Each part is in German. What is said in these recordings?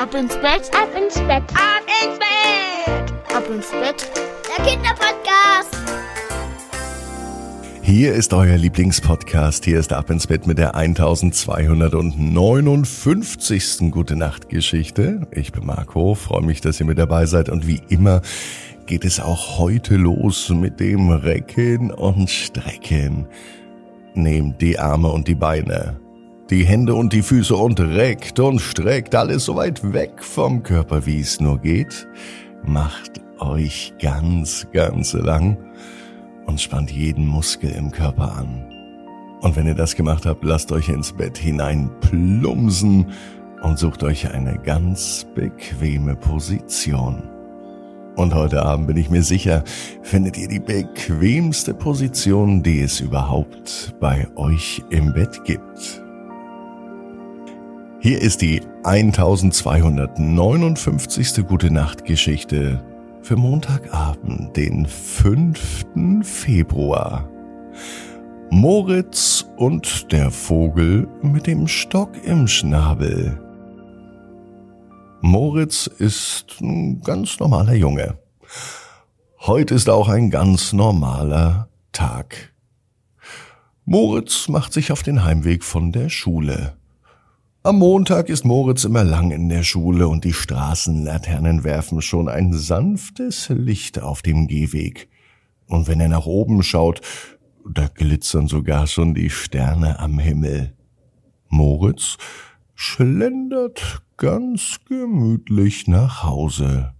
Ab ins Bett, ab ins Bett, ab ins Bett, ab ins Bett. Der Kinderpodcast. Hier ist euer Lieblingspodcast. Hier ist Ab ins Bett mit der 1259. Gute Nacht Geschichte. Ich bin Marco, freue mich, dass ihr mit dabei seid und wie immer geht es auch heute los mit dem Recken und Strecken. Nehmt die Arme und die Beine die Hände und die Füße und reckt und streckt alles so weit weg vom Körper, wie es nur geht. Macht euch ganz, ganz lang und spannt jeden Muskel im Körper an. Und wenn ihr das gemacht habt, lasst euch ins Bett hinein plumsen und sucht euch eine ganz bequeme Position. Und heute Abend bin ich mir sicher, findet ihr die bequemste Position, die es überhaupt bei euch im Bett gibt. Hier ist die 1259. Gute Nacht Geschichte für Montagabend, den 5. Februar. Moritz und der Vogel mit dem Stock im Schnabel. Moritz ist ein ganz normaler Junge. Heute ist auch ein ganz normaler Tag. Moritz macht sich auf den Heimweg von der Schule. Am Montag ist Moritz immer lang in der Schule und die Straßenlaternen werfen schon ein sanftes Licht auf dem Gehweg. Und wenn er nach oben schaut, da glitzern sogar schon die Sterne am Himmel. Moritz schlendert ganz gemütlich nach Hause.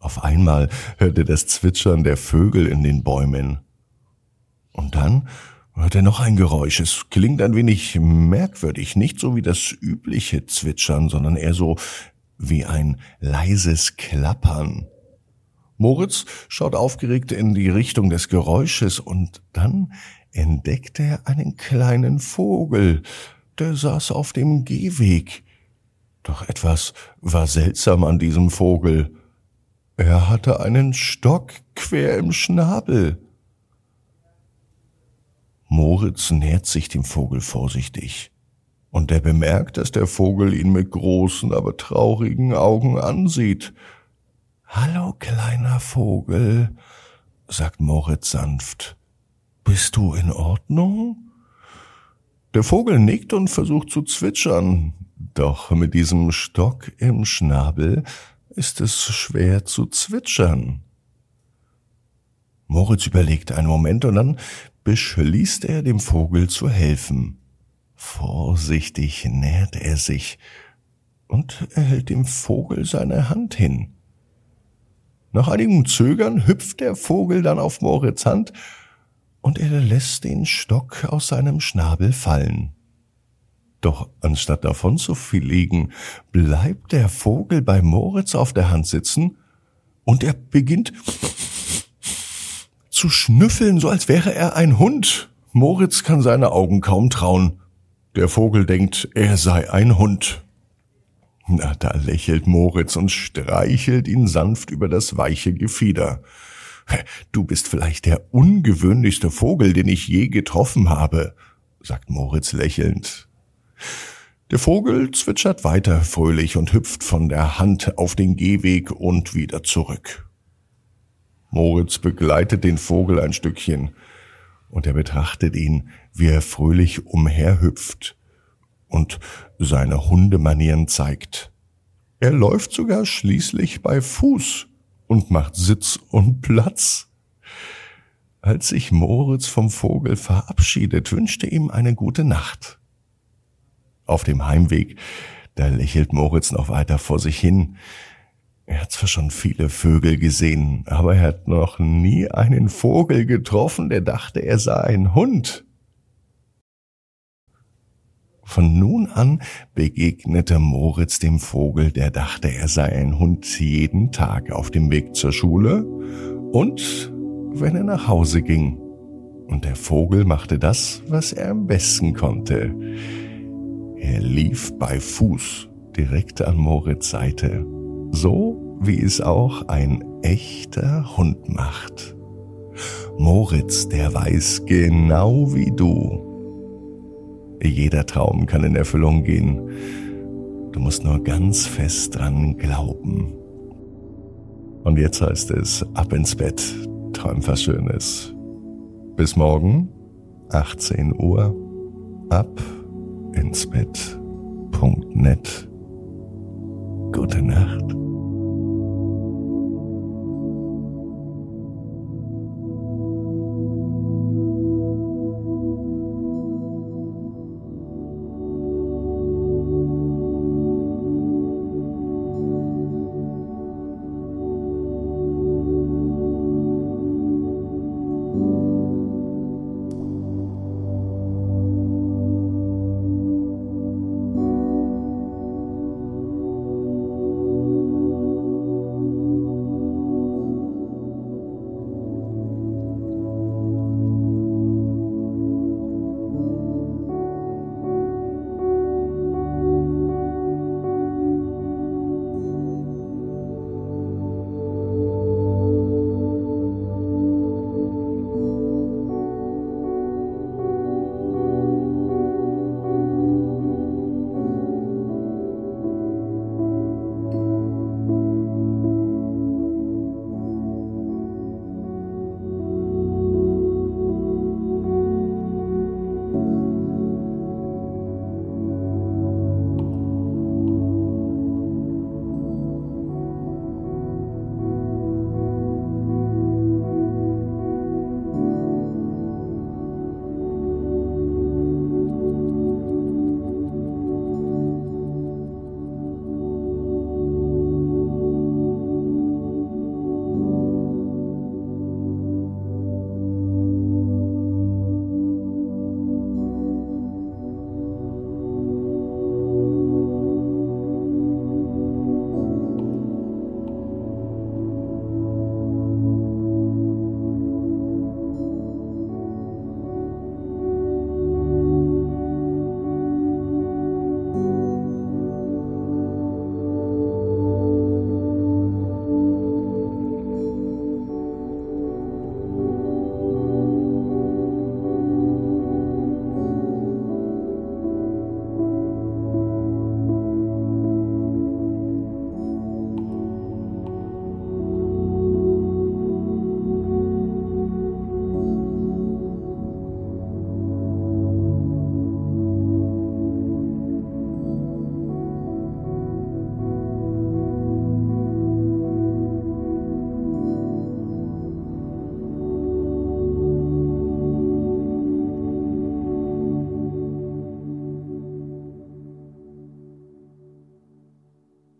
Auf einmal hört er das Zwitschern der Vögel in den Bäumen. Und dann hört er noch ein Geräusch. Es klingt ein wenig merkwürdig, nicht so wie das übliche Zwitschern, sondern eher so wie ein leises Klappern. Moritz schaut aufgeregt in die Richtung des Geräusches und dann entdeckt er einen kleinen Vogel, der saß auf dem Gehweg. Doch etwas war seltsam an diesem Vogel. Er hatte einen Stock quer im Schnabel. Moritz nähert sich dem Vogel vorsichtig. Und er bemerkt, dass der Vogel ihn mit großen, aber traurigen Augen ansieht. Hallo, kleiner Vogel, sagt Moritz sanft. Bist du in Ordnung? Der Vogel nickt und versucht zu zwitschern, doch mit diesem Stock im Schnabel ist es schwer zu zwitschern. Moritz überlegt einen Moment und dann beschließt er, dem Vogel zu helfen. Vorsichtig nähert er sich und er hält dem Vogel seine Hand hin. Nach einigem Zögern hüpft der Vogel dann auf Moritz Hand und er lässt den Stock aus seinem Schnabel fallen. Doch anstatt davon zu fliegen, bleibt der Vogel bei Moritz auf der Hand sitzen und er beginnt zu schnüffeln, so als wäre er ein Hund. Moritz kann seine Augen kaum trauen. Der Vogel denkt, er sei ein Hund. Na, da lächelt Moritz und streichelt ihn sanft über das weiche Gefieder. Du bist vielleicht der ungewöhnlichste Vogel, den ich je getroffen habe, sagt Moritz lächelnd. Der Vogel zwitschert weiter fröhlich und hüpft von der Hand auf den Gehweg und wieder zurück. Moritz begleitet den Vogel ein Stückchen und er betrachtet ihn, wie er fröhlich umherhüpft und seine Hundemanieren zeigt. Er läuft sogar schließlich bei Fuß und macht Sitz und Platz. Als sich Moritz vom Vogel verabschiedet, wünschte ihm eine gute Nacht. Auf dem Heimweg, da lächelt Moritz noch weiter vor sich hin, er hat zwar schon viele Vögel gesehen, aber er hat noch nie einen Vogel getroffen, der dachte, er sei ein Hund. Von nun an begegnete Moritz dem Vogel, der dachte, er sei ein Hund jeden Tag auf dem Weg zur Schule und wenn er nach Hause ging. Und der Vogel machte das, was er am besten konnte. Er lief bei Fuß direkt an Moritz Seite so wie es auch ein echter Hund macht. Moritz, der weiß genau wie du. Jeder Traum kann in Erfüllung gehen. Du musst nur ganz fest dran glauben. Und jetzt heißt es, ab ins Bett, träum was Schönes. Bis morgen, 18 Uhr, ab ins Bett.net. Gute Nacht.